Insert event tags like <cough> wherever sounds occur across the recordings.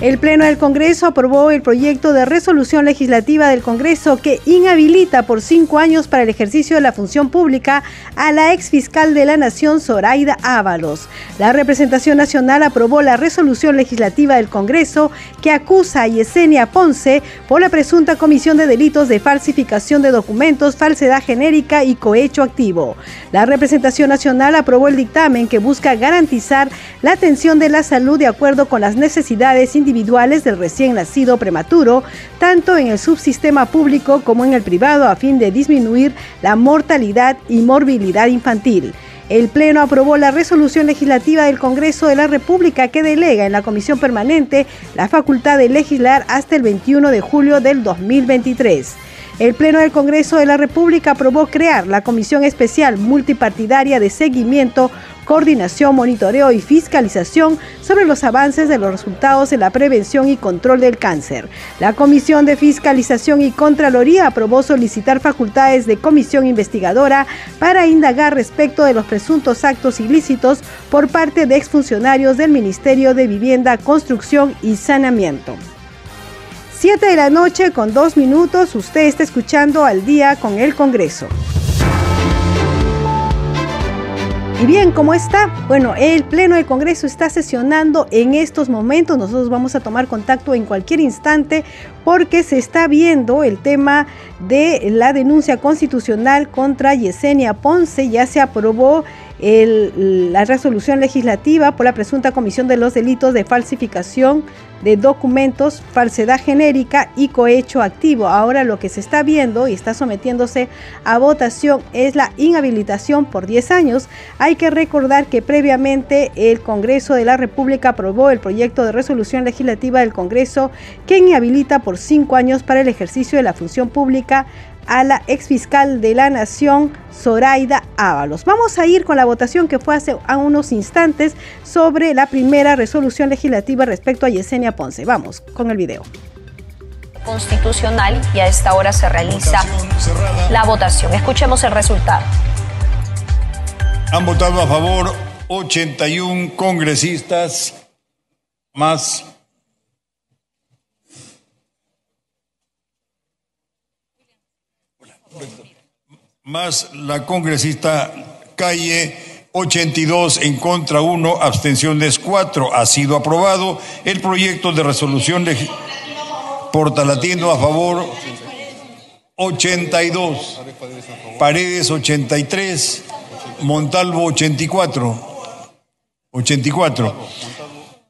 El Pleno del Congreso aprobó el proyecto de resolución legislativa del Congreso que inhabilita por cinco años para el ejercicio de la función pública a la ex fiscal de la Nación, Zoraida Ábalos. La representación nacional aprobó la resolución legislativa del Congreso que acusa a Yesenia Ponce por la presunta comisión de delitos de falsificación de documentos, falsedad genérica y cohecho activo. La representación nacional aprobó el dictamen que busca garantizar la atención de la salud de acuerdo con las necesidades individuales individuales del recién nacido prematuro, tanto en el subsistema público como en el privado, a fin de disminuir la mortalidad y morbilidad infantil. El Pleno aprobó la resolución legislativa del Congreso de la República que delega en la Comisión Permanente la facultad de legislar hasta el 21 de julio del 2023. El Pleno del Congreso de la República aprobó crear la Comisión Especial Multipartidaria de Seguimiento coordinación, monitoreo y fiscalización sobre los avances de los resultados en la prevención y control del cáncer. La Comisión de Fiscalización y Contraloría aprobó solicitar facultades de comisión investigadora para indagar respecto de los presuntos actos ilícitos por parte de exfuncionarios del Ministerio de Vivienda, Construcción y Saneamiento. 7 de la noche con dos minutos, usted está escuchando al día con el Congreso. Y bien, ¿cómo está? Bueno, el Pleno del Congreso está sesionando en estos momentos. Nosotros vamos a tomar contacto en cualquier instante porque se está viendo el tema de la denuncia constitucional contra Yesenia Ponce. Ya se aprobó la resolución legislativa por la presunta comisión de los delitos de falsificación de documentos, falsedad genérica y cohecho activo. Ahora lo que se está viendo y está sometiéndose a votación es la inhabilitación por 10 años. Hay que recordar que previamente el Congreso de la República aprobó el proyecto de resolución legislativa del Congreso que inhabilita por 5 años para el ejercicio de la función pública a la exfiscal de la Nación, Zoraida Ábalos. Vamos a ir con la votación que fue hace unos instantes sobre la primera resolución legislativa respecto a Yesenia Ponce. Vamos con el video constitucional y a esta hora se realiza la votación. Escuchemos el resultado. Han votado a favor 81 congresistas más más la congresista Calle, 82 en contra 1, abstenciones 4. Ha sido aprobado el proyecto de resolución Portalatino a favor 82, Paredes 83, Montalvo 84. 84.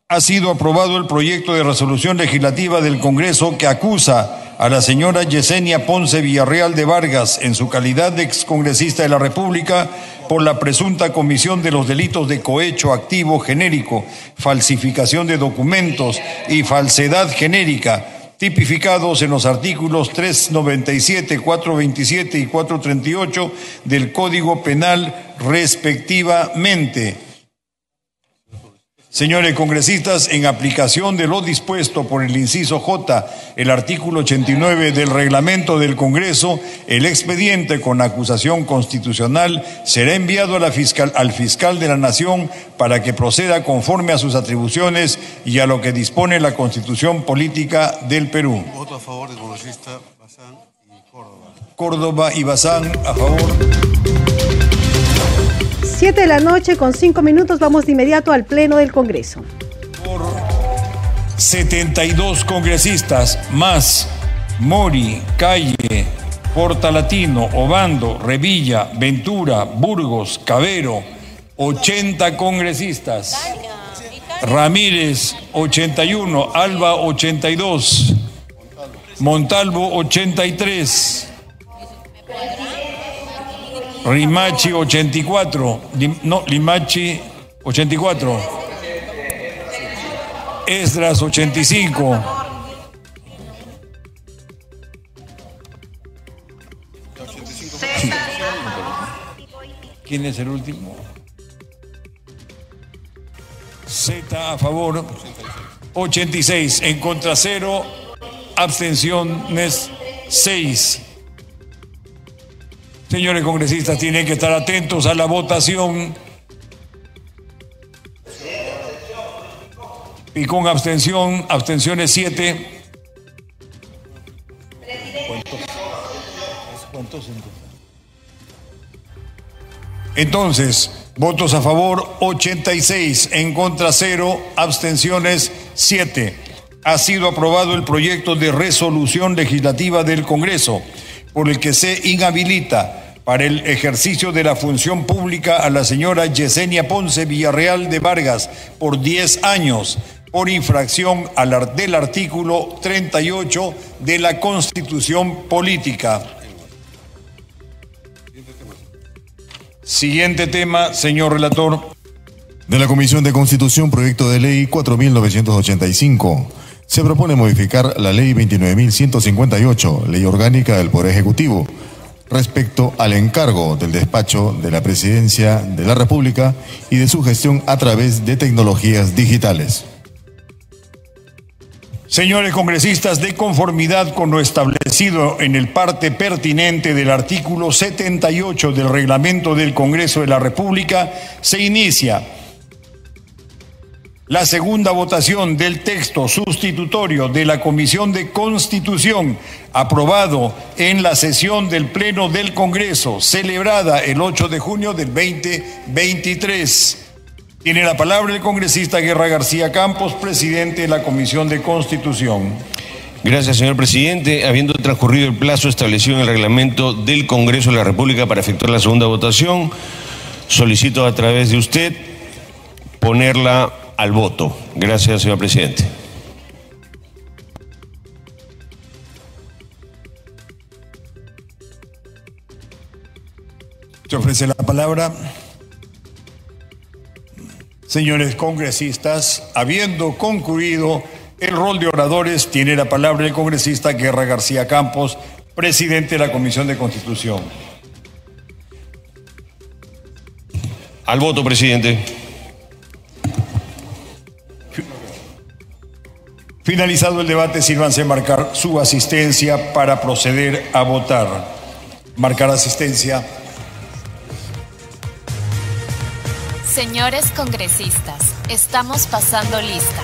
Ha sido aprobado el proyecto de resolución legislativa del Congreso que acusa a la señora Yesenia Ponce Villarreal de Vargas en su calidad de excongresista de la República por la presunta comisión de los delitos de cohecho activo genérico, falsificación de documentos y falsedad genérica tipificados en los artículos 397, 427 y 438 del Código Penal respectivamente Señores congresistas, en aplicación de lo dispuesto por el inciso J, el artículo 89 del reglamento del Congreso, el expediente con acusación constitucional será enviado a la fiscal, al fiscal de la Nación para que proceda conforme a sus atribuciones y a lo que dispone la Constitución Política del Perú. Voto a favor del congresista Bazán y Córdoba. Córdoba y Bazán a favor. 7 de la noche con 5 minutos vamos de inmediato al Pleno del Congreso. Por 72 congresistas más Mori, Calle, Portalatino, Obando, Revilla, Ventura, Burgos, Cabero, 80 congresistas. Ramírez, 81, Alba, 82. Montalvo 83. Rimachi 84. no, Limachi 84. Esdras 85. ¿Quién es el último? Z a favor. 86. En contra 0. Abstenciones 6. Señores congresistas, tienen que estar atentos a la votación. Y con abstención, abstenciones 7. ¿Cuántos? Entonces, votos a favor 86, en contra 0, abstenciones 7. Ha sido aprobado el proyecto de resolución legislativa del Congreso por el que se inhabilita para el ejercicio de la función pública a la señora Yesenia Ponce Villarreal de Vargas por 10 años por infracción del artículo 38 de la Constitución Política. Siguiente tema, señor relator. De la Comisión de Constitución, proyecto de ley 4985. Se propone modificar la ley 29.158, ley orgánica del Poder Ejecutivo, respecto al encargo del despacho de la Presidencia de la República y de su gestión a través de tecnologías digitales. Señores congresistas, de conformidad con lo establecido en el parte pertinente del artículo 78 del reglamento del Congreso de la República, se inicia la segunda votación del texto sustitutorio de la Comisión de Constitución, aprobado en la sesión del Pleno del Congreso, celebrada el 8 de junio del 2023. Tiene la palabra el congresista Guerra García Campos, presidente de la Comisión de Constitución. Gracias, señor presidente. Habiendo transcurrido el plazo establecido en el reglamento del Congreso de la República para efectuar la segunda votación, solicito a través de usted ponerla al voto. Gracias, señor presidente. Se ofrece la palabra. Señores congresistas, habiendo concluido el rol de oradores, tiene la palabra el congresista Guerra García Campos, presidente de la Comisión de Constitución. Al voto, presidente. Finalizado el debate, sírvanse marcar su asistencia para proceder a votar. Marcar asistencia. Señores congresistas, estamos pasando lista.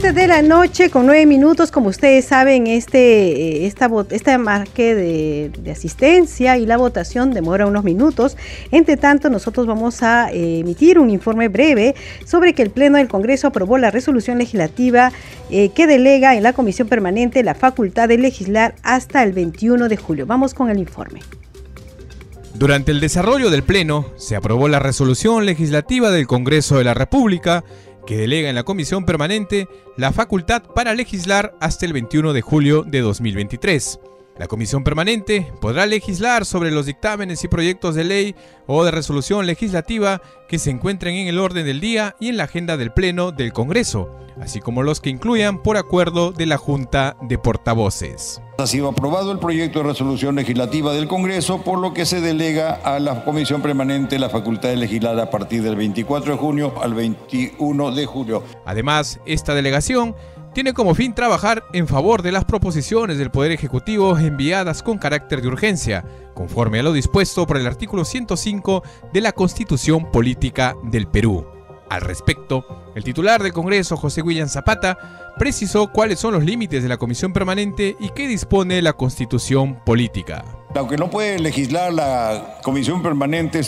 De la noche con nueve minutos, como ustedes saben, este, eh, esta, este marque de, asistencia y la votación demora unos minutos. Entre tanto, nosotros vamos a eh, emitir un informe breve sobre que el Pleno del Congreso aprobó la resolución legislativa eh, que delega en la Comisión Permanente la facultad de legislar hasta el 21 de julio. Vamos con el informe. Durante el desarrollo del Pleno, se aprobó la resolución legislativa del Congreso de la República que delega en la Comisión Permanente la facultad para legislar hasta el 21 de julio de 2023. La Comisión Permanente podrá legislar sobre los dictámenes y proyectos de ley o de resolución legislativa que se encuentren en el orden del día y en la agenda del Pleno del Congreso, así como los que incluyan por acuerdo de la Junta de Portavoces. Ha sido aprobado el proyecto de resolución legislativa del Congreso, por lo que se delega a la Comisión Permanente la facultad de legislar a partir del 24 de junio al 21 de julio. Además, esta delegación tiene como fin trabajar en favor de las proposiciones del Poder Ejecutivo enviadas con carácter de urgencia, conforme a lo dispuesto por el artículo 105 de la Constitución Política del Perú. Al respecto, el titular del Congreso, José William Zapata, precisó cuáles son los límites de la Comisión Permanente y qué dispone la Constitución Política. Aunque no puede legislar la Comisión Permanente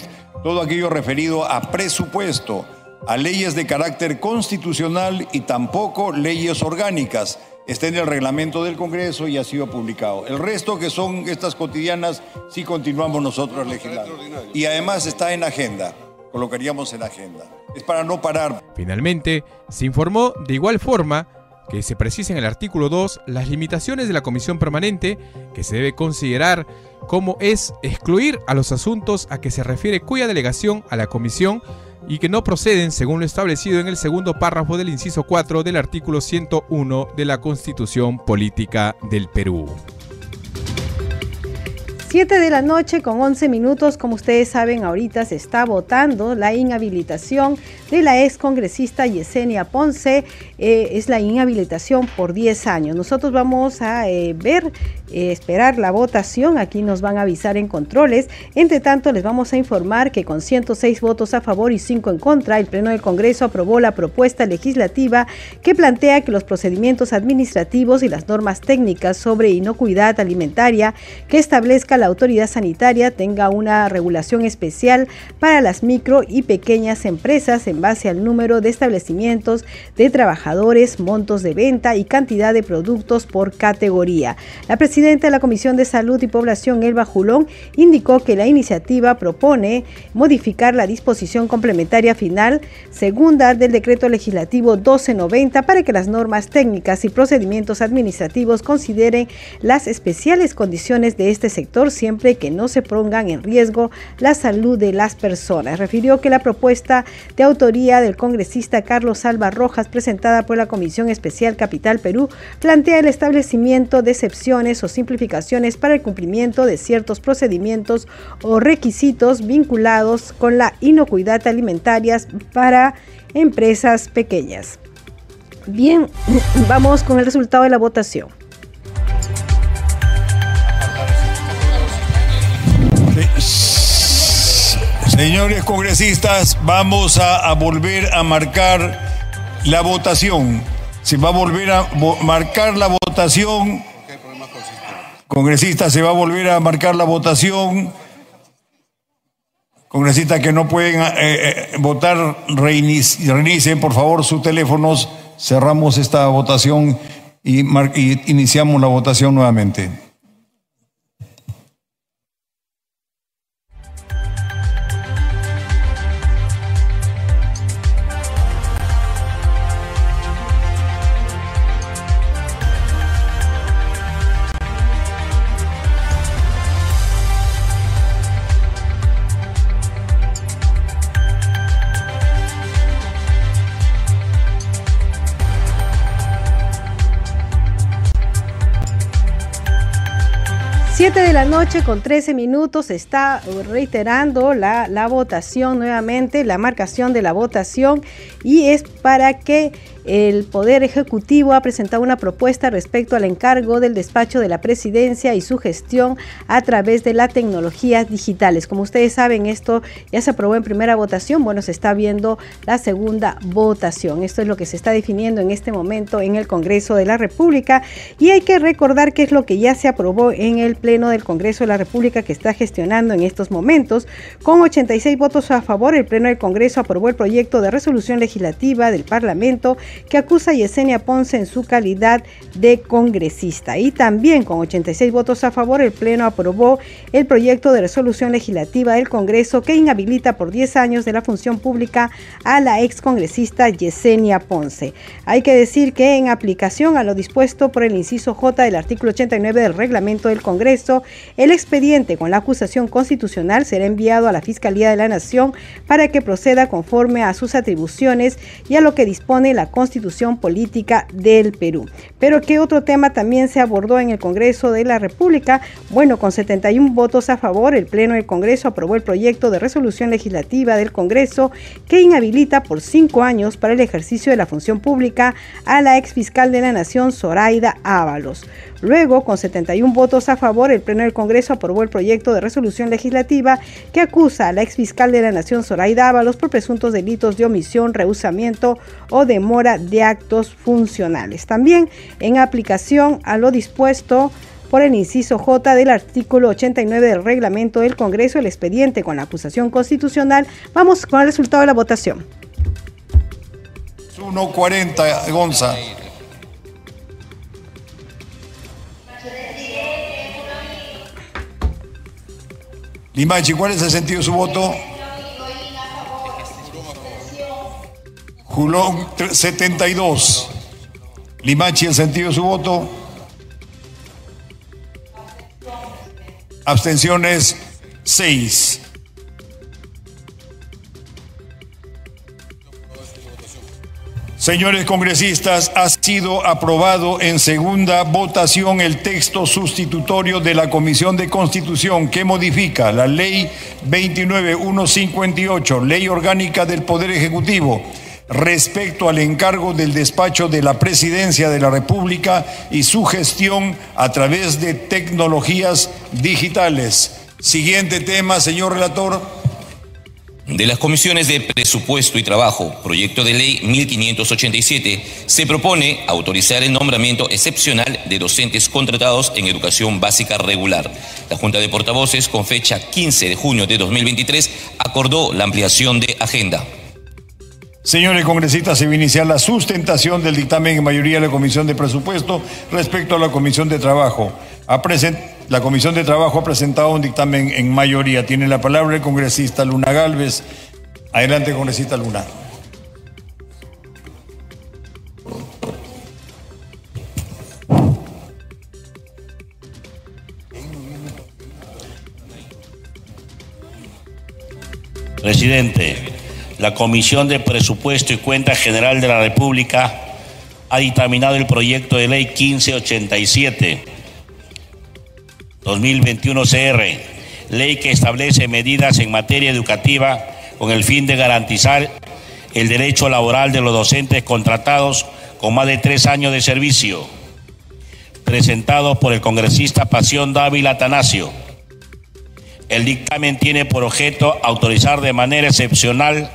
todo aquello referido a presupuesto, a leyes de carácter constitucional y tampoco leyes orgánicas, está en el reglamento del Congreso y ha sido publicado. El resto, que son estas cotidianas, sí continuamos nosotros legislando. Y además está en agenda, colocaríamos en agenda. Es para no parar. Finalmente, se informó de igual forma que se precisa en el artículo 2 las limitaciones de la comisión permanente que se debe considerar como es excluir a los asuntos a que se refiere cuya delegación a la comisión y que no proceden según lo establecido en el segundo párrafo del inciso 4 del artículo 101 de la Constitución Política del Perú. 7 de la noche con 11 minutos, como ustedes saben, ahorita se está votando la inhabilitación de la ex congresista Yesenia Ponce. Eh, es la inhabilitación por 10 años. Nosotros vamos a eh, ver, eh, esperar la votación. Aquí nos van a avisar en controles. Entre tanto, les vamos a informar que con 106 votos a favor y 5 en contra, el Pleno del Congreso aprobó la propuesta legislativa que plantea que los procedimientos administrativos y las normas técnicas sobre inocuidad alimentaria que establezca la autoridad sanitaria tenga una regulación especial para las micro y pequeñas empresas en base al número de establecimientos de trabajadores, montos de venta y cantidad de productos por categoría. La presidenta de la Comisión de Salud y Población, Elba Julón, indicó que la iniciativa propone modificar la disposición complementaria final segunda del decreto legislativo 1290 para que las normas técnicas y procedimientos administrativos consideren las especiales condiciones de este sector siempre que no se pongan en riesgo la salud de las personas. Refirió que la propuesta de autoría del congresista Carlos Alba Rojas, presentada por la Comisión Especial Capital Perú, plantea el establecimiento de excepciones o simplificaciones para el cumplimiento de ciertos procedimientos o requisitos vinculados con la inocuidad alimentaria para empresas pequeñas. Bien, <clears throat> vamos con el resultado de la votación. Señores congresistas, vamos a, volver a marcar la votación. Se va a volver a marcar la votación. Congresistas, se va a volver a marcar la votación. Congresistas que no pueden eh, eh, votar, reinicien por favor sus teléfonos. Cerramos esta votación y iniciamos la votación nuevamente. De la noche con 13 minutos está reiterando la, la votación nuevamente, la marcación de la votación y es para que el Poder Ejecutivo ha presentado una propuesta respecto al encargo del despacho de la presidencia y su gestión a través de las tecnologías digitales. Como ustedes saben, esto ya se aprobó en primera votación, bueno, se está viendo la segunda votación. Esto es lo que se está definiendo en este momento en el Congreso de la República y hay que recordar que es lo que ya se aprobó en el Pleno del Congreso de la República que está gestionando en estos momentos. Con 86 votos a favor, el Pleno del Congreso aprobó el proyecto de resolución legislativa del Parlamento que acusa a Yesenia Ponce en su calidad de congresista. Y también con 86 votos a favor, el Pleno aprobó el proyecto de resolución legislativa del Congreso que inhabilita por 10 años de la función pública a la excongresista Yesenia Ponce. Hay que decir que en aplicación a lo dispuesto por el inciso J del artículo 89 del reglamento del Congreso, el expediente con la acusación constitucional será enviado a la Fiscalía de la Nación para que proceda conforme a sus atribuciones y a lo que dispone la Constitución constitución política del Perú. Pero ¿qué otro tema también se abordó en el Congreso de la República? Bueno, con 71 votos a favor, el Pleno del Congreso aprobó el proyecto de resolución legislativa del Congreso que inhabilita por cinco años para el ejercicio de la función pública a la ex fiscal de la Nación, Zoraida Ábalos. Luego, con 71 votos a favor, el Pleno del Congreso aprobó el proyecto de resolución legislativa que acusa a la ex fiscal de la Nación, Zoraida Ábalos, por presuntos delitos de omisión, rehusamiento o demora de actos funcionales. También en aplicación a lo dispuesto por el inciso J del artículo 89 del reglamento del Congreso, el expediente con la acusación constitucional. Vamos con el resultado de la votación. 1.40, Gonza. Limachi, ¿cuál es el sentido de su voto? Julón 72. Limachi, el sentido de su voto. Abstenciones 6. Señores congresistas, ha sido aprobado en segunda votación el texto sustitutorio de la Comisión de Constitución que modifica la Ley 29158, Ley Orgánica del Poder Ejecutivo, respecto al encargo del despacho de la Presidencia de la República y su gestión a través de tecnologías digitales. Siguiente tema, señor relator de las comisiones de presupuesto y trabajo, proyecto de ley 1587, se propone autorizar el nombramiento excepcional de docentes contratados en educación básica regular. La Junta de Portavoces, con fecha 15 de junio de 2023, acordó la ampliación de agenda. Señores congresistas, se va a iniciar la sustentación del dictamen en mayoría de la Comisión de Presupuesto respecto a la Comisión de Trabajo. La Comisión de Trabajo ha presentado un dictamen en mayoría. Tiene la palabra el congresista Luna Galvez. Adelante, congresista Luna. Presidente, la Comisión de Presupuesto y Cuenta General de la República ha dictaminado el proyecto de ley 1587 2021 CR, ley que establece medidas en materia educativa con el fin de garantizar el derecho laboral de los docentes contratados con más de tres años de servicio, presentado por el congresista Pasión Dávila Atanasio. El dictamen tiene por objeto autorizar de manera excepcional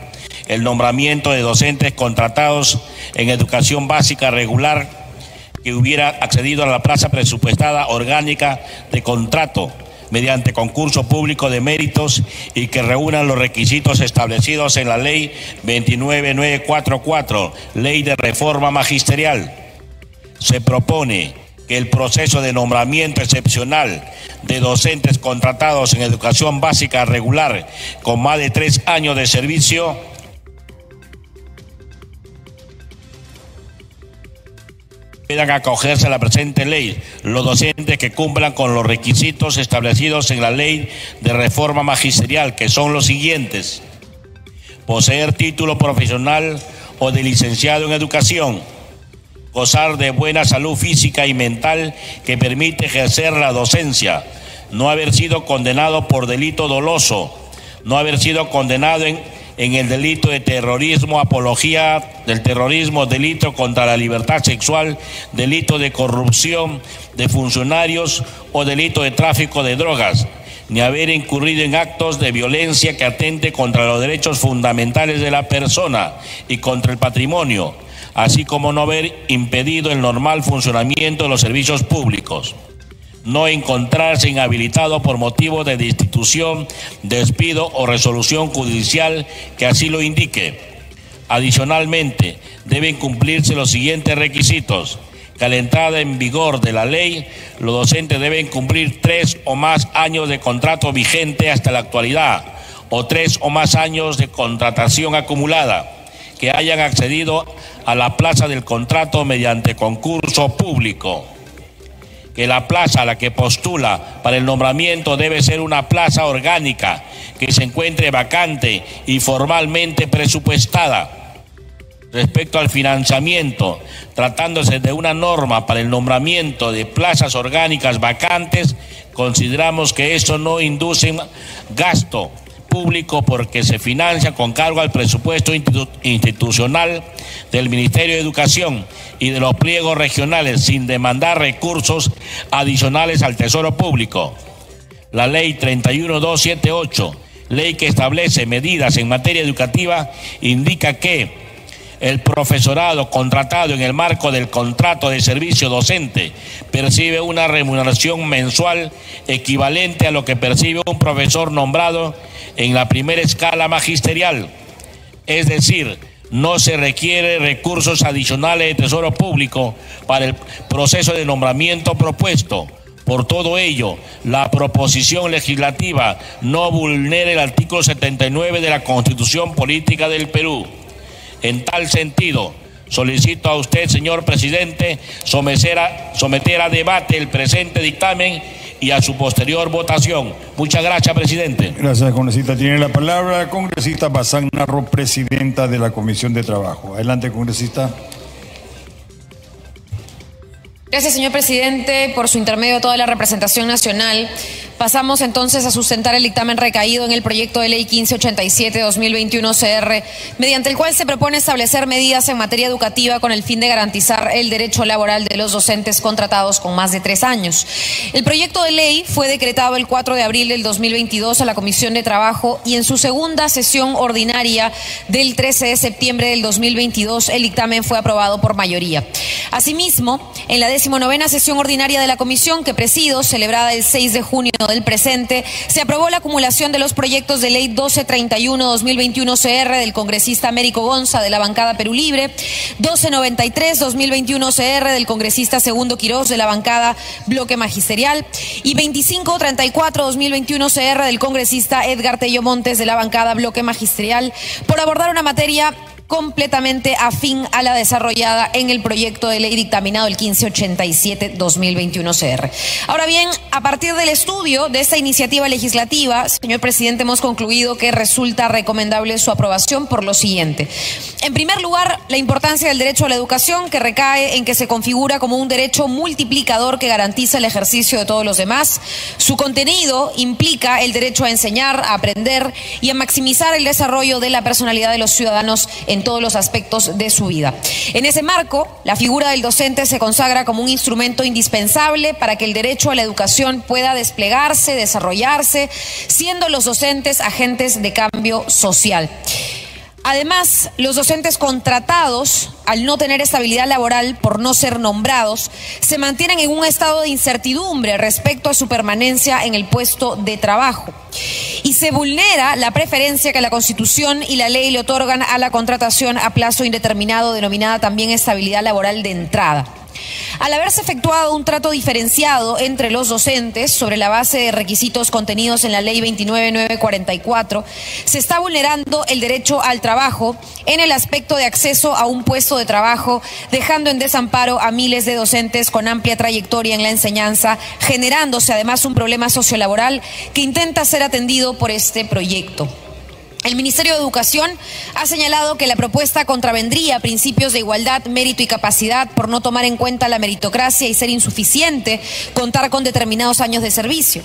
el nombramiento de docentes contratados en educación básica regular que hubiera accedido a la plaza presupuestada orgánica de contrato mediante concurso público de méritos y que reúnan los requisitos establecidos en la ley 29944, ley de reforma magisterial. Se propone que el proceso de nombramiento excepcional de docentes contratados en educación básica regular con más de tres años de servicio puedan acogerse a la presente ley los docentes que cumplan con los requisitos establecidos en la ley de reforma magisterial, que son los siguientes. Poseer título profesional o de licenciado en educación. Gozar de buena salud física y mental que permite ejercer la docencia. No haber sido condenado por delito doloso. No haber sido condenado en en el delito de terrorismo, apología del terrorismo, delito contra la libertad sexual, delito de corrupción de funcionarios o delito de tráfico de drogas, ni haber incurrido en actos de violencia que atente contra los derechos fundamentales de la persona y contra el patrimonio, así como no haber impedido el normal funcionamiento de los servicios públicos no encontrarse inhabilitado por motivo de destitución, despido o resolución judicial que así lo indique. Adicionalmente, deben cumplirse los siguientes requisitos. Calentada en vigor de la ley, los docentes deben cumplir tres o más años de contrato vigente hasta la actualidad o tres o más años de contratación acumulada que hayan accedido a la plaza del contrato mediante concurso público que la plaza a la que postula para el nombramiento debe ser una plaza orgánica que se encuentre vacante y formalmente presupuestada. Respecto al financiamiento, tratándose de una norma para el nombramiento de plazas orgánicas vacantes, consideramos que eso no induce gasto público porque se financia con cargo al presupuesto institucional del Ministerio de Educación y de los pliegos regionales sin demandar recursos adicionales al Tesoro Público. La ley 31278, ley que establece medidas en materia educativa, indica que el profesorado contratado en el marco del contrato de servicio docente percibe una remuneración mensual equivalente a lo que percibe un profesor nombrado en la primera escala magisterial. Es decir, no se requiere recursos adicionales de Tesoro Público para el proceso de nombramiento propuesto, Por todo ello, la proposición legislativa no vulnera el artículo 79 de la Constitución Política del Perú. En tal sentido, solicito a usted, señor presidente, someter a, someter a debate el presente dictamen y a su posterior votación. Muchas gracias, presidente. Gracias, congresista. Tiene la palabra congresista Bazán Narro, presidenta de la Comisión de Trabajo. Adelante, congresista. Gracias, señor presidente, por su intermedio a toda la representación nacional. Pasamos entonces a sustentar el dictamen recaído en el proyecto de ley 1587-2021 CR, mediante el cual se propone establecer medidas en materia educativa con el fin de garantizar el derecho laboral de los docentes contratados con más de tres años. El proyecto de ley fue decretado el 4 de abril del 2022 a la Comisión de Trabajo y en su segunda sesión ordinaria del 13 de septiembre del 2022 el dictamen fue aprobado por mayoría. Asimismo, en la decimonovena sesión ordinaria de la Comisión que presido, celebrada el 6 de junio del presente, se aprobó la acumulación de los proyectos de ley 1231-2021 CR del congresista Américo Gonza de la bancada Perú Libre, 1293-2021 CR del congresista Segundo Quirós de la bancada Bloque Magisterial y 2534-2021 CR del congresista Edgar Tello Montes de la bancada Bloque Magisterial por abordar una materia completamente afín a la desarrollada en el proyecto de ley dictaminado el 1587-2021 CR. Ahora bien, a partir del estudio de esta iniciativa legislativa, señor presidente, hemos concluido que resulta recomendable su aprobación por lo siguiente. En primer lugar, la importancia del derecho a la educación que recae en que se configura como un derecho multiplicador que garantiza el ejercicio de todos los demás. Su contenido implica el derecho a enseñar, a aprender y a maximizar el desarrollo de la personalidad de los ciudadanos en en todos los aspectos de su vida. En ese marco, la figura del docente se consagra como un instrumento indispensable para que el derecho a la educación pueda desplegarse, desarrollarse, siendo los docentes agentes de cambio social. Además, los docentes contratados, al no tener estabilidad laboral por no ser nombrados, se mantienen en un estado de incertidumbre respecto a su permanencia en el puesto de trabajo. Y se vulnera la preferencia que la Constitución y la ley le otorgan a la contratación a plazo indeterminado, denominada también estabilidad laboral de entrada. Al haberse efectuado un trato diferenciado entre los docentes sobre la base de requisitos contenidos en la Ley 29944, se está vulnerando el derecho al trabajo en el aspecto de acceso a un puesto de trabajo, dejando en desamparo a miles de docentes con amplia trayectoria en la enseñanza, generándose además un problema sociolaboral que intenta ser atendido por este proyecto. El Ministerio de Educación ha señalado que la propuesta contravendría principios de igualdad, mérito y capacidad por no tomar en cuenta la meritocracia y ser insuficiente contar con determinados años de servicio.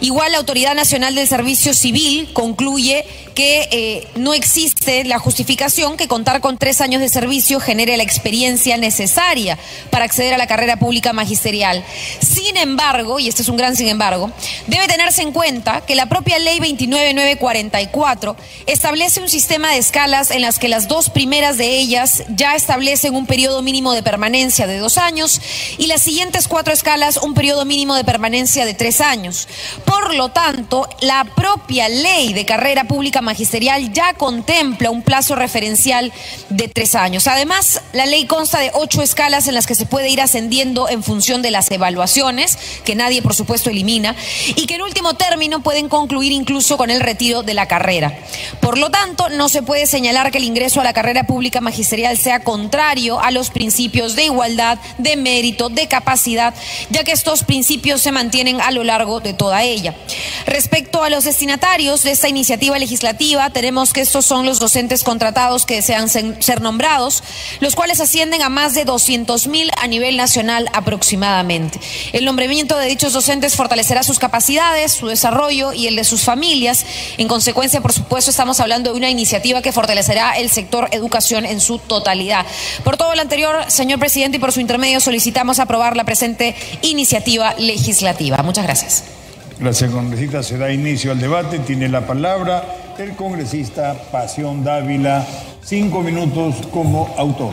Igual la Autoridad Nacional del Servicio Civil concluye que eh, no existe la justificación que contar con tres años de servicio genere la experiencia necesaria para acceder a la carrera pública magisterial. Sin embargo, y este es un gran sin embargo, debe tenerse en cuenta que la propia Ley 29944 establece un sistema de escalas en las que las dos primeras de ellas ya establecen un periodo mínimo de permanencia de dos años y las siguientes cuatro escalas un periodo mínimo de permanencia de tres años. Por lo tanto, la propia ley de carrera pública magisterial ya contempla un plazo referencial de tres años. Además, la ley consta de ocho escalas en las que se puede ir ascendiendo en función de las evaluaciones, que nadie, por supuesto, elimina, y que en último término pueden concluir incluso con el retiro de la carrera. Por lo tanto, no se puede señalar que el ingreso a la carrera pública magisterial sea contrario a los principios de igualdad, de mérito, de capacidad, ya que estos principios se mantienen a lo largo de toda Respecto a los destinatarios de esta iniciativa legislativa, tenemos que estos son los docentes contratados que desean ser nombrados, los cuales ascienden a más de 200 mil a nivel nacional aproximadamente. El nombramiento de dichos docentes fortalecerá sus capacidades, su desarrollo y el de sus familias. En consecuencia, por supuesto, estamos hablando de una iniciativa que fortalecerá el sector educación en su totalidad. Por todo lo anterior, señor presidente, y por su intermedio solicitamos aprobar la presente iniciativa legislativa. Muchas gracias. Gracias, congresista. Se da inicio al debate. Tiene la palabra el congresista Pasión Dávila. Cinco minutos como autor.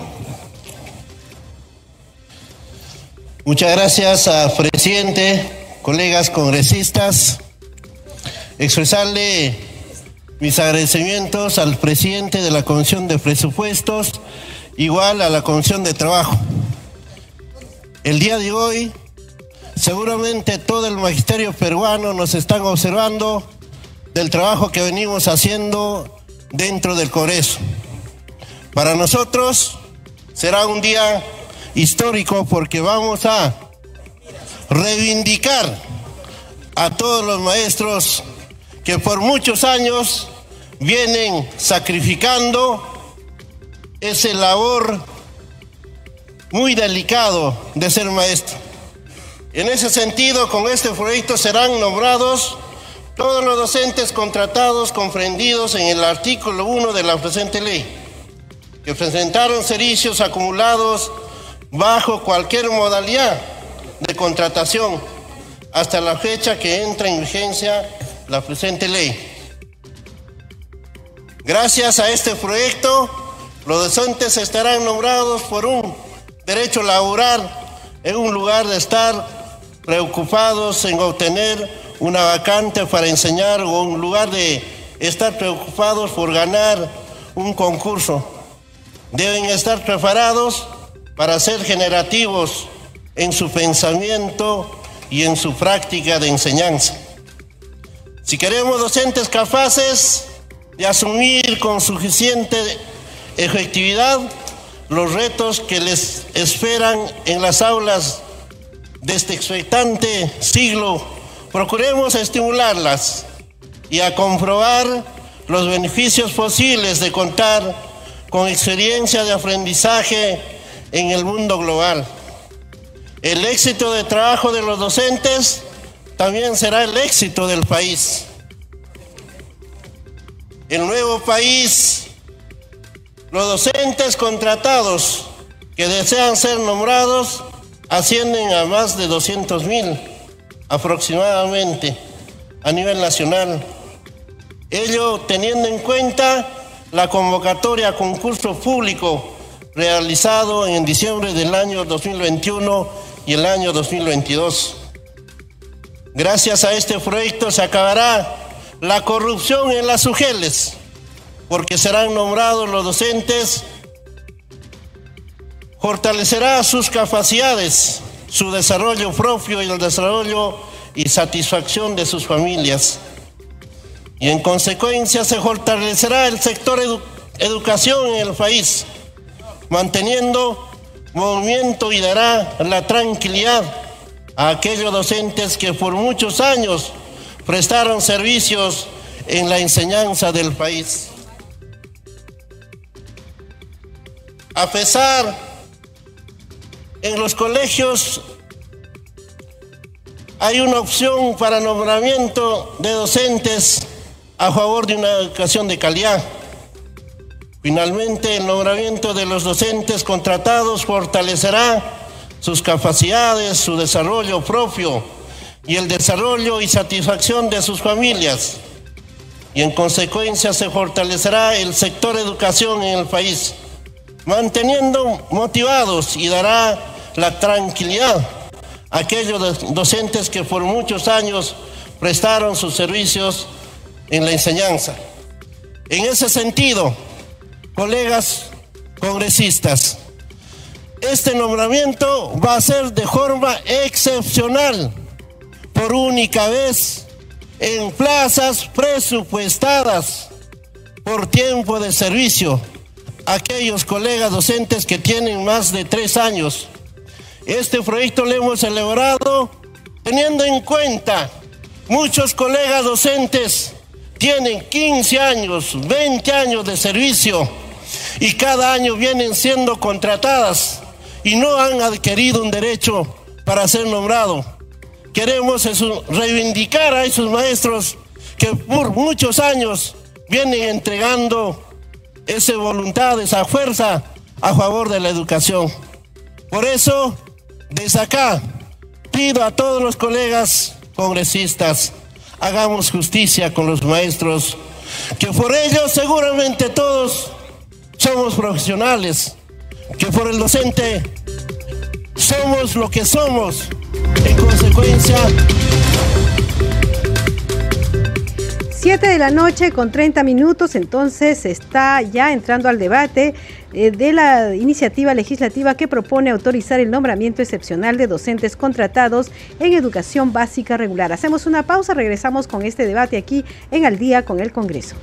Muchas gracias al presidente, colegas congresistas. Expresarle mis agradecimientos al presidente de la Comisión de Presupuestos, igual a la Comisión de Trabajo. El día de hoy seguramente todo el magisterio peruano nos están observando del trabajo que venimos haciendo dentro del Congreso. Para nosotros será un día histórico porque vamos a reivindicar a todos los maestros que por muchos años vienen sacrificando ese labor muy delicado de ser maestro. En ese sentido, con este proyecto serán nombrados todos los docentes contratados comprendidos en el artículo 1 de la presente ley, que presentaron servicios acumulados bajo cualquier modalidad de contratación hasta la fecha que entra en vigencia la presente ley. Gracias a este proyecto, los docentes estarán nombrados por un derecho laboral en un lugar de estar preocupados en obtener una vacante para enseñar o un lugar de estar preocupados por ganar un concurso. Deben estar preparados para ser generativos en su pensamiento y en su práctica de enseñanza. Si queremos docentes capaces de asumir con suficiente efectividad los retos que les esperan en las aulas de este expectante siglo, procuremos estimularlas y a comprobar los beneficios posibles de contar con experiencia de aprendizaje en el mundo global. El éxito de trabajo de los docentes también será el éxito del país. El nuevo país, los docentes contratados que desean ser nombrados ascienden a más de 200 mil aproximadamente a nivel nacional. Ello teniendo en cuenta la convocatoria a concurso público realizado en diciembre del año 2021 y el año 2022. Gracias a este proyecto se acabará la corrupción en las UGELES, porque serán nombrados los docentes, fortalecerá sus capacidades, su desarrollo propio y el desarrollo y satisfacción de sus familias. Y en consecuencia se fortalecerá el sector educación en el país, manteniendo movimiento y dará la tranquilidad a aquellos docentes que por muchos años prestaron servicios en la enseñanza del país. A pesar, en los colegios hay una opción para nombramiento de docentes a favor de una educación de calidad. Finalmente, el nombramiento de los docentes contratados fortalecerá sus capacidades, su desarrollo propio y el desarrollo y satisfacción de sus familias. Y en consecuencia se fortalecerá el sector educación en el país, manteniendo motivados y dará la tranquilidad a aquellos docentes que por muchos años prestaron sus servicios en la enseñanza. En ese sentido, colegas congresistas, este nombramiento va a ser de forma excepcional por única vez en plazas presupuestadas por tiempo de servicio aquellos colegas docentes que tienen más de tres años. Este proyecto lo hemos elaborado teniendo en cuenta muchos colegas docentes tienen 15 años, 20 años de servicio y cada año vienen siendo contratadas y no han adquirido un derecho para ser nombrado queremos reivindicar a esos maestros que por muchos años vienen entregando esa voluntad, esa fuerza a favor de la educación. Por eso, desde acá, pido a todos los colegas congresistas, hagamos justicia con los maestros, que por ellos seguramente todos somos profesionales, que por el docente somos lo que somos. En consecuencia... 7 de la noche con 30 minutos, entonces está ya entrando al debate de la iniciativa legislativa que propone autorizar el nombramiento excepcional de docentes contratados en educación básica regular. Hacemos una pausa, regresamos con este debate aquí en Al día con el Congreso.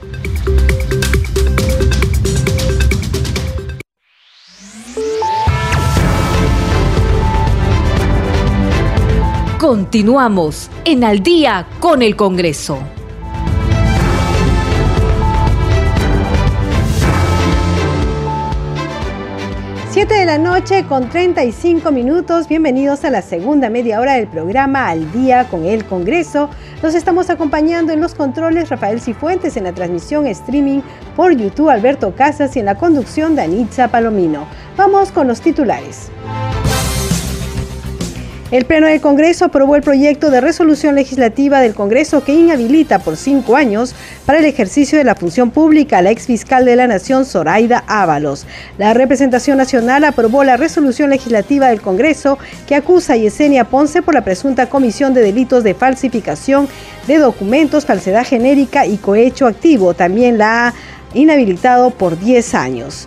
Continuamos en Al día con el Congreso. 7 de la noche con 35 minutos. Bienvenidos a la segunda media hora del programa Al Día con el Congreso. Nos estamos acompañando en los controles Rafael Cifuentes, en la transmisión streaming por YouTube Alberto Casas y en la conducción Danitza Palomino. Vamos con los titulares. El Pleno del Congreso aprobó el proyecto de resolución legislativa del Congreso que inhabilita por cinco años para el ejercicio de la función pública a la ex fiscal de la Nación, Zoraida Ábalos. La representación nacional aprobó la resolución legislativa del Congreso que acusa a Yesenia Ponce por la presunta comisión de delitos de falsificación de documentos, falsedad genérica y cohecho activo. También la ha inhabilitado por 10 años.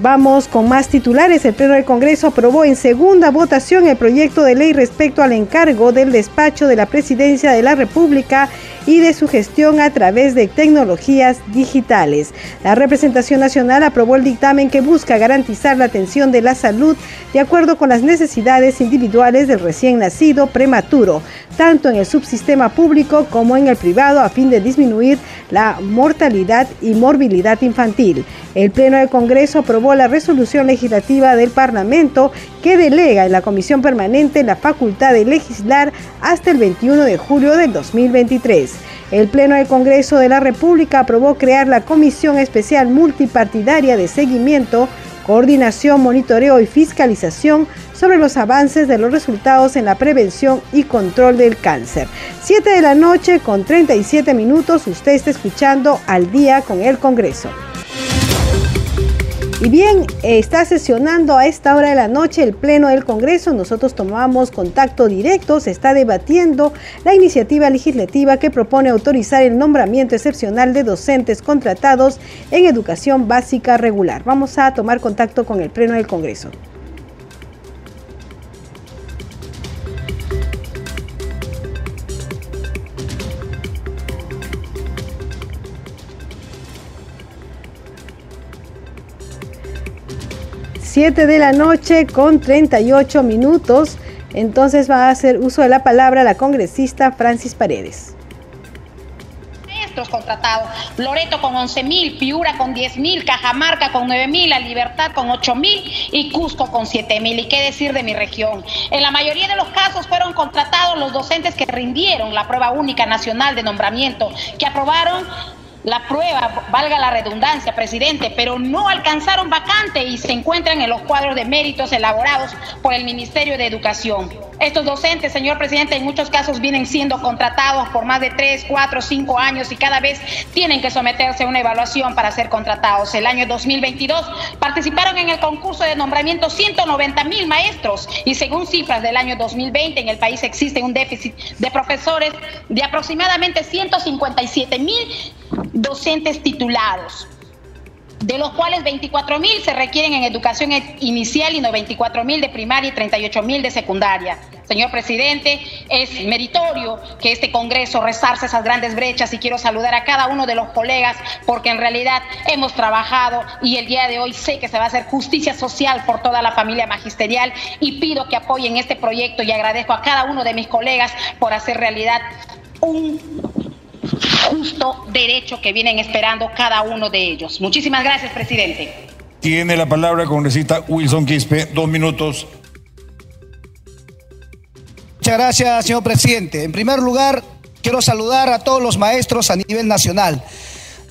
Vamos con más titulares. El Pleno del Congreso aprobó en segunda votación el proyecto de ley respecto al encargo del despacho de la Presidencia de la República y de su gestión a través de tecnologías digitales. La representación nacional aprobó el dictamen que busca garantizar la atención de la salud de acuerdo con las necesidades individuales del recién nacido prematuro, tanto en el subsistema público como en el privado, a fin de disminuir la mortalidad y morbilidad infantil. El Pleno del Congreso aprobó la resolución legislativa del Parlamento que delega en la Comisión Permanente la facultad de legislar hasta el 21 de julio del 2023. El Pleno del Congreso de la República aprobó crear la Comisión Especial Multipartidaria de Seguimiento, Coordinación, Monitoreo y Fiscalización sobre los avances de los resultados en la prevención y control del cáncer. 7 de la noche con 37 minutos, usted está escuchando al día con el Congreso. Y bien, está sesionando a esta hora de la noche el Pleno del Congreso. Nosotros tomamos contacto directo. Se está debatiendo la iniciativa legislativa que propone autorizar el nombramiento excepcional de docentes contratados en educación básica regular. Vamos a tomar contacto con el Pleno del Congreso. 7 de la noche con 38 minutos. Entonces va a hacer uso de la palabra la congresista Francis Paredes maestros contratados. Loreto con 11 mil, Piura con 10 mil, Cajamarca con 9 mil, La Libertad con 8 mil y Cusco con 7 mil. ¿Y qué decir de mi región? En la mayoría de los casos fueron contratados los docentes que rindieron la prueba única nacional de nombramiento, que aprobaron la prueba, valga la redundancia, presidente, pero no alcanzaron vacante y se encuentran en los cuadros de méritos elaborados por el Ministerio de Educación. Estos docentes, señor presidente, en muchos casos vienen siendo contratados por más de 3, 4, 5 años y cada vez tienen que someterse a una evaluación para ser contratados. El año 2022 participaron en el concurso de nombramiento 190 mil maestros y según cifras del año 2020 en el país existe un déficit de profesores de aproximadamente 157 mil docentes titulados de los cuales 24 mil se requieren en educación inicial y 94 mil de primaria y 38 mil de secundaria. Señor presidente, es meritorio que este Congreso resarce esas grandes brechas y quiero saludar a cada uno de los colegas porque en realidad hemos trabajado y el día de hoy sé que se va a hacer justicia social por toda la familia magisterial y pido que apoyen este proyecto y agradezco a cada uno de mis colegas por hacer realidad un justo derecho que vienen esperando cada uno de ellos. Muchísimas gracias, presidente. Tiene la palabra congresista Wilson Quispe, dos minutos. Muchas gracias, señor presidente. En primer lugar, quiero saludar a todos los maestros a nivel nacional.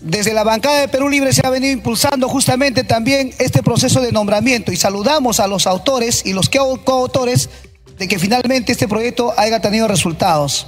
Desde la bancada de Perú Libre se ha venido impulsando justamente también este proceso de nombramiento y saludamos a los autores y los coautores de que finalmente este proyecto haya tenido resultados.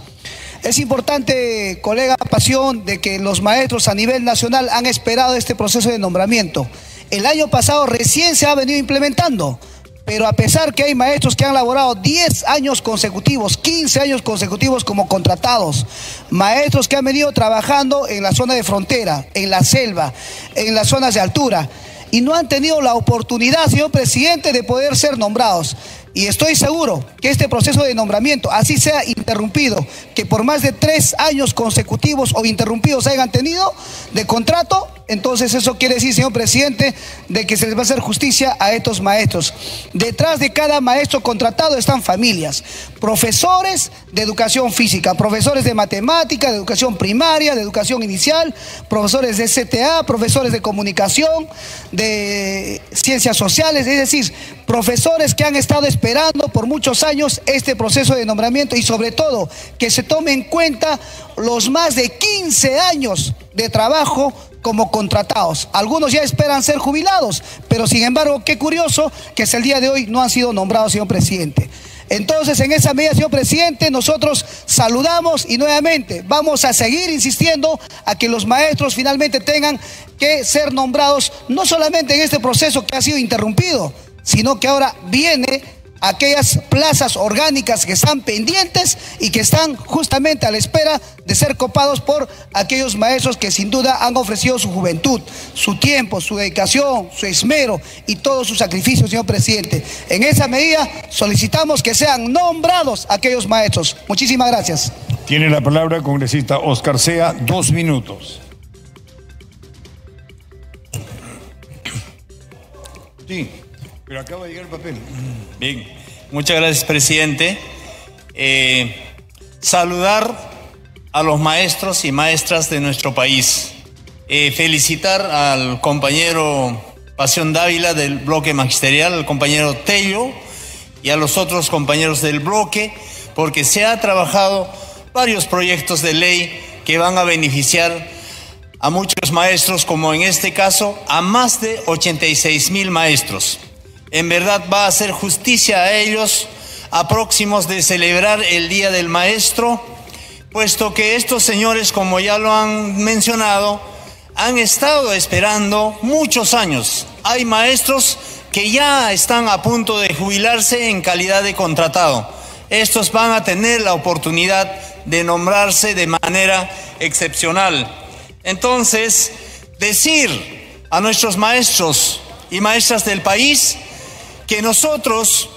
Es importante, colega Pasión, de que los maestros a nivel nacional han esperado este proceso de nombramiento. El año pasado recién se ha venido implementando, pero a pesar que hay maestros que han laborado 10 años consecutivos, 15 años consecutivos como contratados, maestros que han venido trabajando en la zona de frontera, en la selva, en las zonas de altura, y no han tenido la oportunidad, señor presidente, de poder ser nombrados. Y estoy seguro que este proceso de nombramiento, así sea interrumpido, que por más de tres años consecutivos o interrumpidos hayan tenido de contrato, entonces eso quiere decir, señor presidente, de que se les va a hacer justicia a estos maestros. Detrás de cada maestro contratado están familias, profesores de educación física, profesores de matemática, de educación primaria, de educación inicial, profesores de CTA, profesores de comunicación, de ciencias sociales, es decir, profesores que han estado esperando por muchos años este proceso de nombramiento y sobre todo que se tome en cuenta los más de 15 años de trabajo como contratados. Algunos ya esperan ser jubilados, pero sin embargo, qué curioso que hasta el día de hoy no han sido nombrados, señor presidente. Entonces, en esa medida, señor presidente, nosotros saludamos y nuevamente vamos a seguir insistiendo a que los maestros finalmente tengan que ser nombrados, no solamente en este proceso que ha sido interrumpido, sino que ahora viene aquellas plazas orgánicas que están pendientes y que están justamente a la espera de ser copados por aquellos maestros que sin duda han ofrecido su juventud, su tiempo, su dedicación, su esmero y todos sus sacrificios, señor presidente. En esa medida solicitamos que sean nombrados aquellos maestros. Muchísimas gracias. Tiene la palabra el congresista Oscar Sea, dos minutos. Sí. Pero acaba de llegar el papel. Bien, muchas gracias, presidente. Eh, saludar a los maestros y maestras de nuestro país. Eh, felicitar al compañero Pasión Dávila del bloque magisterial, al compañero Tello y a los otros compañeros del bloque, porque se ha trabajado varios proyectos de ley que van a beneficiar a muchos maestros, como en este caso a más de 86 mil maestros en verdad va a hacer justicia a ellos a próximos de celebrar el Día del Maestro, puesto que estos señores, como ya lo han mencionado, han estado esperando muchos años. Hay maestros que ya están a punto de jubilarse en calidad de contratado. Estos van a tener la oportunidad de nombrarse de manera excepcional. Entonces, decir a nuestros maestros y maestras del país que nosotros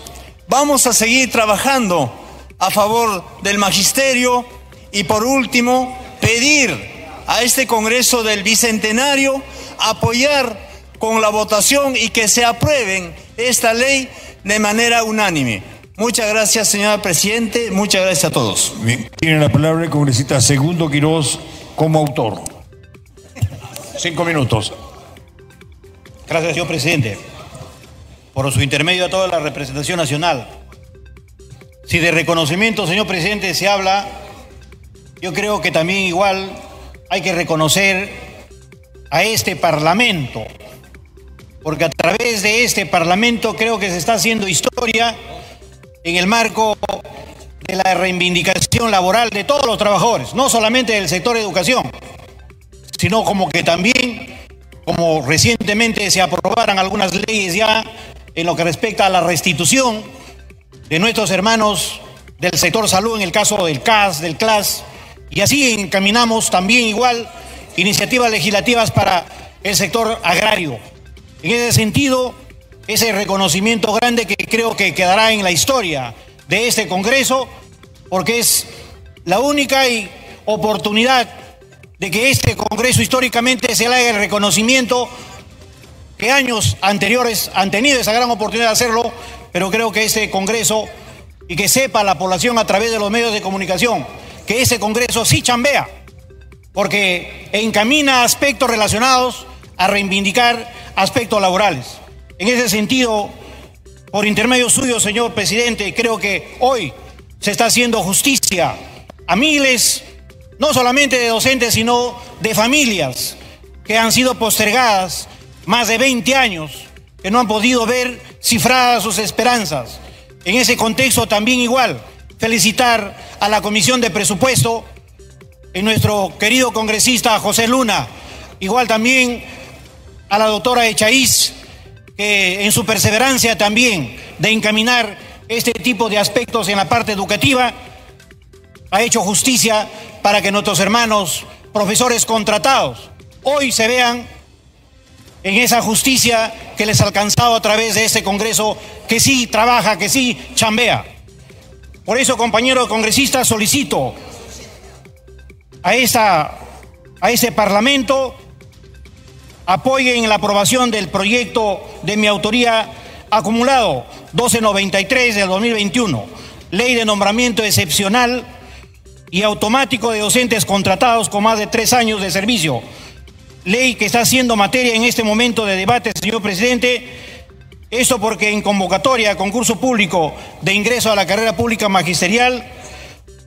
vamos a seguir trabajando a favor del magisterio y por último pedir a este Congreso del Bicentenario apoyar con la votación y que se aprueben esta ley de manera unánime. Muchas gracias, señor presidente. Muchas gracias a todos. Tiene la palabra el congresista Segundo Quiroz como autor. Cinco minutos. Gracias, señor presidente por su intermedio a toda la representación nacional. Si de reconocimiento, señor presidente, se habla, yo creo que también igual hay que reconocer a este Parlamento, porque a través de este Parlamento creo que se está haciendo historia en el marco de la reivindicación laboral de todos los trabajadores, no solamente del sector educación, sino como que también, como recientemente se aprobaran algunas leyes ya en lo que respecta a la restitución de nuestros hermanos del sector salud, en el caso del CAS, del CLAS, y así encaminamos también igual iniciativas legislativas para el sector agrario. En ese sentido, ese reconocimiento grande que creo que quedará en la historia de este Congreso, porque es la única oportunidad de que este Congreso históricamente se le haga el reconocimiento que años anteriores han tenido esa gran oportunidad de hacerlo, pero creo que ese Congreso, y que sepa la población a través de los medios de comunicación, que ese Congreso sí chambea, porque encamina aspectos relacionados a reivindicar aspectos laborales. En ese sentido, por intermedio suyo, señor presidente, creo que hoy se está haciendo justicia a miles, no solamente de docentes, sino de familias que han sido postergadas más de 20 años que no han podido ver cifradas sus esperanzas. En ese contexto también igual, felicitar a la Comisión de Presupuesto, y nuestro querido congresista José Luna, igual también a la doctora Echaíz, que en su perseverancia también de encaminar este tipo de aspectos en la parte educativa, ha hecho justicia para que nuestros hermanos profesores contratados hoy se vean en esa justicia que les ha alcanzado a través de este Congreso que sí trabaja, que sí chambea. Por eso, compañeros congresistas, solicito a, esta, a este Parlamento apoyen la aprobación del proyecto de mi autoría acumulado 1293 del 2021, ley de nombramiento excepcional y automático de docentes contratados con más de tres años de servicio, ley que está siendo materia en este momento de debate, señor presidente. Esto porque en convocatoria a concurso público de ingreso a la carrera pública magisterial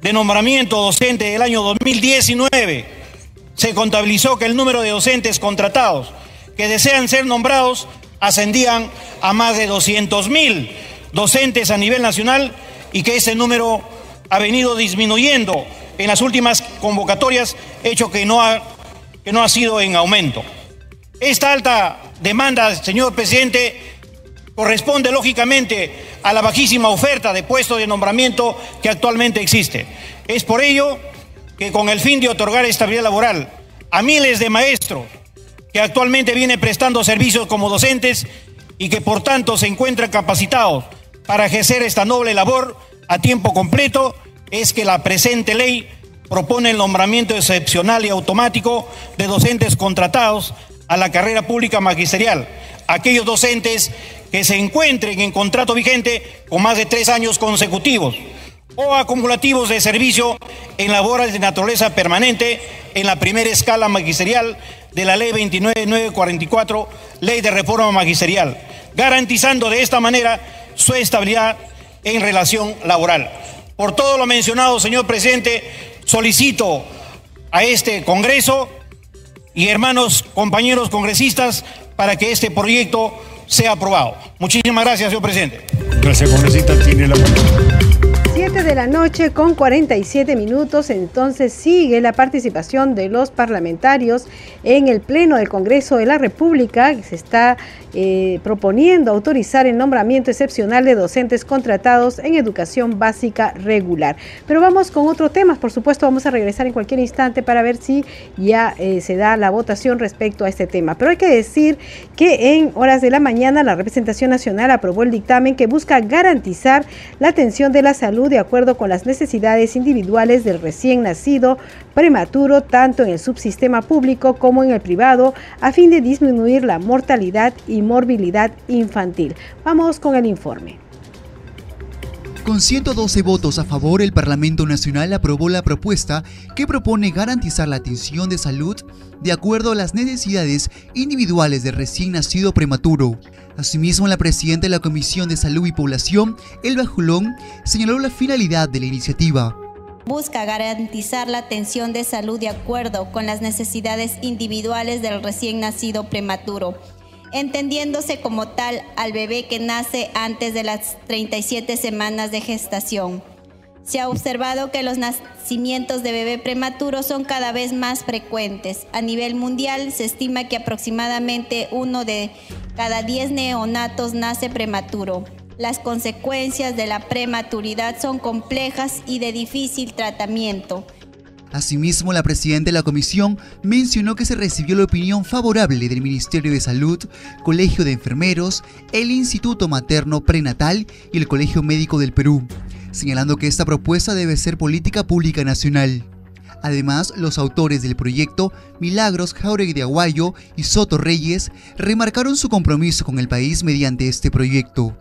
de nombramiento docente del año 2019 se contabilizó que el número de docentes contratados que desean ser nombrados ascendían a más de 200 mil docentes a nivel nacional y que ese número ha venido disminuyendo en las últimas convocatorias, hecho que no ha, que no ha sido en aumento. Esta alta demanda, señor presidente, corresponde lógicamente a la bajísima oferta de puestos de nombramiento que actualmente existe. Es por ello que con el fin de otorgar estabilidad laboral a miles de maestros que actualmente vienen prestando servicios como docentes y que por tanto se encuentran capacitados para ejercer esta noble labor a tiempo completo, es que la presente ley propone el nombramiento excepcional y automático de docentes contratados a la carrera pública magisterial, aquellos docentes que se encuentren en contrato vigente con más de tres años consecutivos o acumulativos de servicio en labores de naturaleza permanente en la primera escala magisterial de la Ley 29944, Ley de Reforma Magisterial, garantizando de esta manera su estabilidad en relación laboral. Por todo lo mencionado, señor presidente, solicito a este Congreso y hermanos compañeros congresistas para que este proyecto sea aprobado. Muchísimas gracias, señor presidente. Gracias, congresista. Tiene la 7 de la noche con 47 minutos, entonces sigue la participación de los parlamentarios en el Pleno del Congreso de la República, que se está eh, proponiendo autorizar el nombramiento excepcional de docentes contratados en educación básica regular. Pero vamos con otro tema, por supuesto vamos a regresar en cualquier instante para ver si ya eh, se da la votación respecto a este tema. Pero hay que decir que en horas de la mañana la representación nacional aprobó el dictamen que busca garantizar la atención de la salud de acuerdo con las necesidades individuales del recién nacido prematuro, tanto en el subsistema público como en el privado, a fin de disminuir la mortalidad y morbilidad infantil. Vamos con el informe. Con 112 votos a favor, el Parlamento Nacional aprobó la propuesta que propone garantizar la atención de salud de acuerdo a las necesidades individuales del recién nacido prematuro. Asimismo, la presidenta de la Comisión de Salud y Población, Elba Julón, señaló la finalidad de la iniciativa. Busca garantizar la atención de salud de acuerdo con las necesidades individuales del recién nacido prematuro entendiéndose como tal al bebé que nace antes de las 37 semanas de gestación. Se ha observado que los nacimientos de bebé prematuro son cada vez más frecuentes. A nivel mundial se estima que aproximadamente uno de cada 10 neonatos nace prematuro. Las consecuencias de la prematuridad son complejas y de difícil tratamiento. Asimismo, la presidenta de la comisión mencionó que se recibió la opinión favorable del Ministerio de Salud, Colegio de Enfermeros, el Instituto Materno Prenatal y el Colegio Médico del Perú, señalando que esta propuesta debe ser política pública nacional. Además, los autores del proyecto, Milagros Jauregui de Aguayo y Soto Reyes, remarcaron su compromiso con el país mediante este proyecto.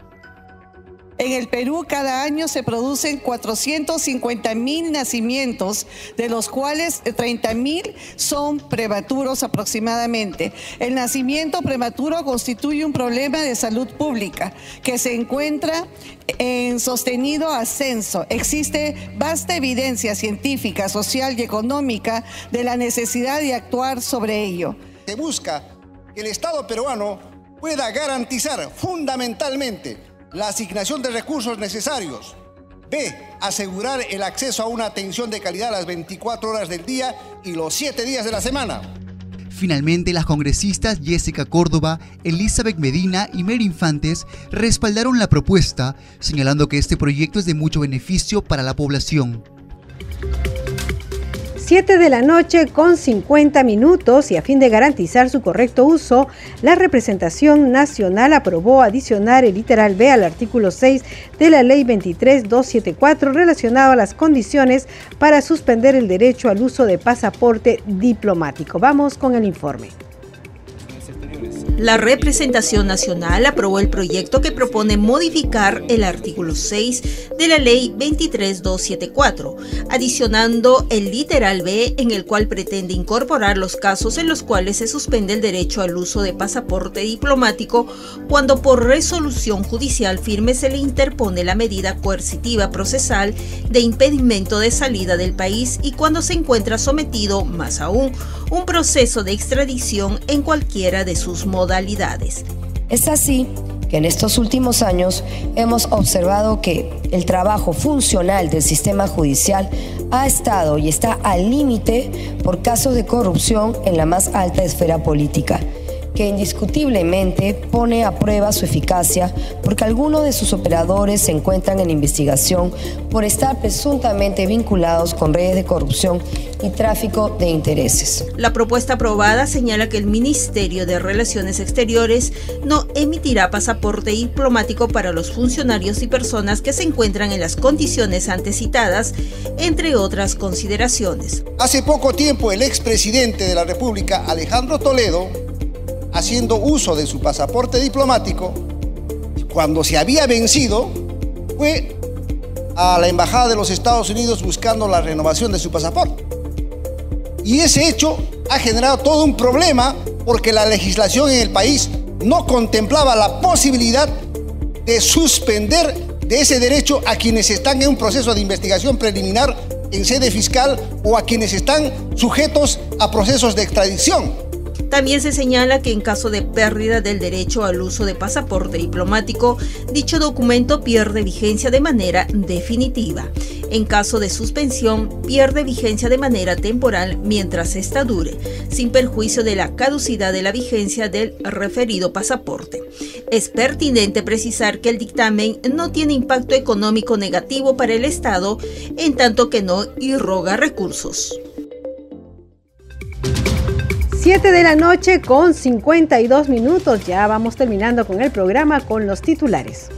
En el Perú cada año se producen 450 mil nacimientos, de los cuales 30 mil son prematuros aproximadamente. El nacimiento prematuro constituye un problema de salud pública que se encuentra en sostenido ascenso. Existe vasta evidencia científica, social y económica de la necesidad de actuar sobre ello. Se busca que el Estado peruano pueda garantizar fundamentalmente la asignación de recursos necesarios. B. Asegurar el acceso a una atención de calidad las 24 horas del día y los 7 días de la semana. Finalmente, las congresistas Jessica Córdoba, Elizabeth Medina y Mary Infantes respaldaron la propuesta, señalando que este proyecto es de mucho beneficio para la población. 7 de la noche con 50 minutos y a fin de garantizar su correcto uso, la representación nacional aprobó adicionar el literal B al artículo 6 de la ley 23274 relacionado a las condiciones para suspender el derecho al uso de pasaporte diplomático. Vamos con el informe. La representación nacional aprobó el proyecto que propone modificar el artículo 6 de la ley 23274, adicionando el literal B en el cual pretende incorporar los casos en los cuales se suspende el derecho al uso de pasaporte diplomático cuando por resolución judicial firme se le interpone la medida coercitiva procesal de impedimento de salida del país y cuando se encuentra sometido, más aún, un proceso de extradición en cualquiera de sus Es así que en estos últimos años hemos observado que el trabajo funcional del sistema judicial ha estado y está al límite por casos de corrupción en la más alta esfera política que indiscutiblemente pone a prueba su eficacia porque algunos de sus operadores se encuentran en investigación por estar presuntamente vinculados con redes de corrupción y tráfico de intereses. La propuesta aprobada señala que el Ministerio de Relaciones Exteriores no emitirá pasaporte diplomático para los funcionarios y personas que se encuentran en las condiciones antecitadas, entre otras consideraciones. Hace poco tiempo el expresidente de la República, Alejandro Toledo, haciendo uso de su pasaporte diplomático, cuando se había vencido, fue a la Embajada de los Estados Unidos buscando la renovación de su pasaporte. Y ese hecho ha generado todo un problema porque la legislación en el país no contemplaba la posibilidad de suspender de ese derecho a quienes están en un proceso de investigación preliminar en sede fiscal o a quienes están sujetos a procesos de extradición. También se señala que en caso de pérdida del derecho al uso de pasaporte diplomático, dicho documento pierde vigencia de manera definitiva. En caso de suspensión, pierde vigencia de manera temporal mientras esta dure, sin perjuicio de la caducidad de la vigencia del referido pasaporte. Es pertinente precisar que el dictamen no tiene impacto económico negativo para el Estado, en tanto que no irroga recursos. 7 de la noche con 52 minutos. Ya vamos terminando con el programa con los titulares.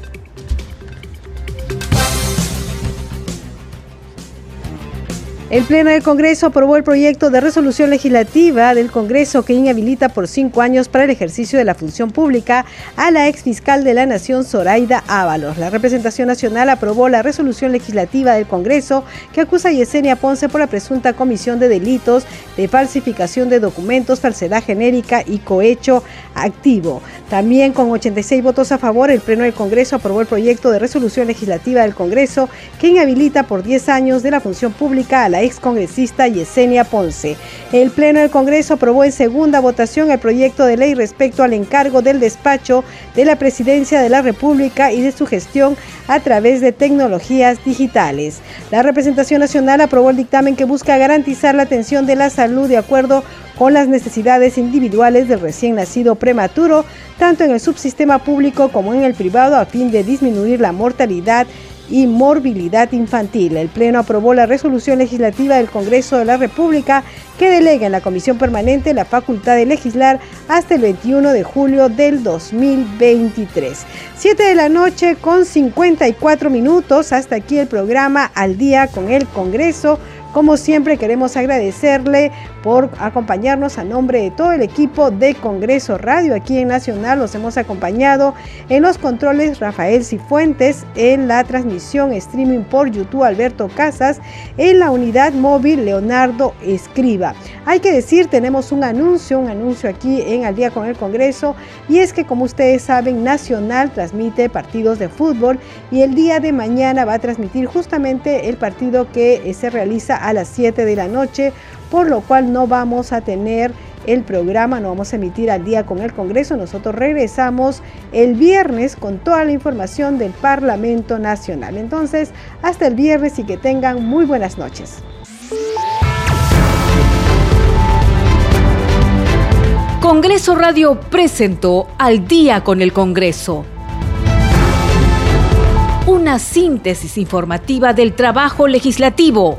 El Pleno del Congreso aprobó el proyecto de resolución legislativa del Congreso que inhabilita por cinco años para el ejercicio de la función pública a la ex fiscal de la Nación, Zoraida Ábalos. La representación nacional aprobó la resolución legislativa del Congreso que acusa a Yesenia Ponce por la presunta comisión de delitos de falsificación de documentos, falsedad genérica y cohecho activo. También con 86 votos a favor, el Pleno del Congreso aprobó el proyecto de resolución legislativa del Congreso que inhabilita por 10 años de la función pública a la ex congresista Yesenia Ponce. El Pleno del Congreso aprobó en segunda votación el proyecto de ley respecto al encargo del despacho de la Presidencia de la República y de su gestión a través de tecnologías digitales. La representación nacional aprobó el dictamen que busca garantizar la atención de la salud de acuerdo con las necesidades individuales del recién nacido prematuro, tanto en el subsistema público como en el privado, a fin de disminuir la mortalidad y morbilidad infantil. El Pleno aprobó la resolución legislativa del Congreso de la República que delega en la Comisión Permanente la facultad de legislar hasta el 21 de julio del 2023. 7 de la noche con 54 minutos. Hasta aquí el programa Al día con el Congreso. Como siempre queremos agradecerle por acompañarnos a nombre de todo el equipo de Congreso Radio aquí en Nacional. Los hemos acompañado en los controles Rafael Cifuentes, en la transmisión streaming por YouTube Alberto Casas, en la unidad móvil Leonardo Escriba. Hay que decir, tenemos un anuncio, un anuncio aquí en Al día con el Congreso y es que como ustedes saben, Nacional transmite partidos de fútbol y el día de mañana va a transmitir justamente el partido que se realiza a las 7 de la noche, por lo cual no vamos a tener el programa, no vamos a emitir al día con el Congreso. Nosotros regresamos el viernes con toda la información del Parlamento Nacional. Entonces, hasta el viernes y que tengan muy buenas noches. Congreso Radio presentó Al día con el Congreso. Una síntesis informativa del trabajo legislativo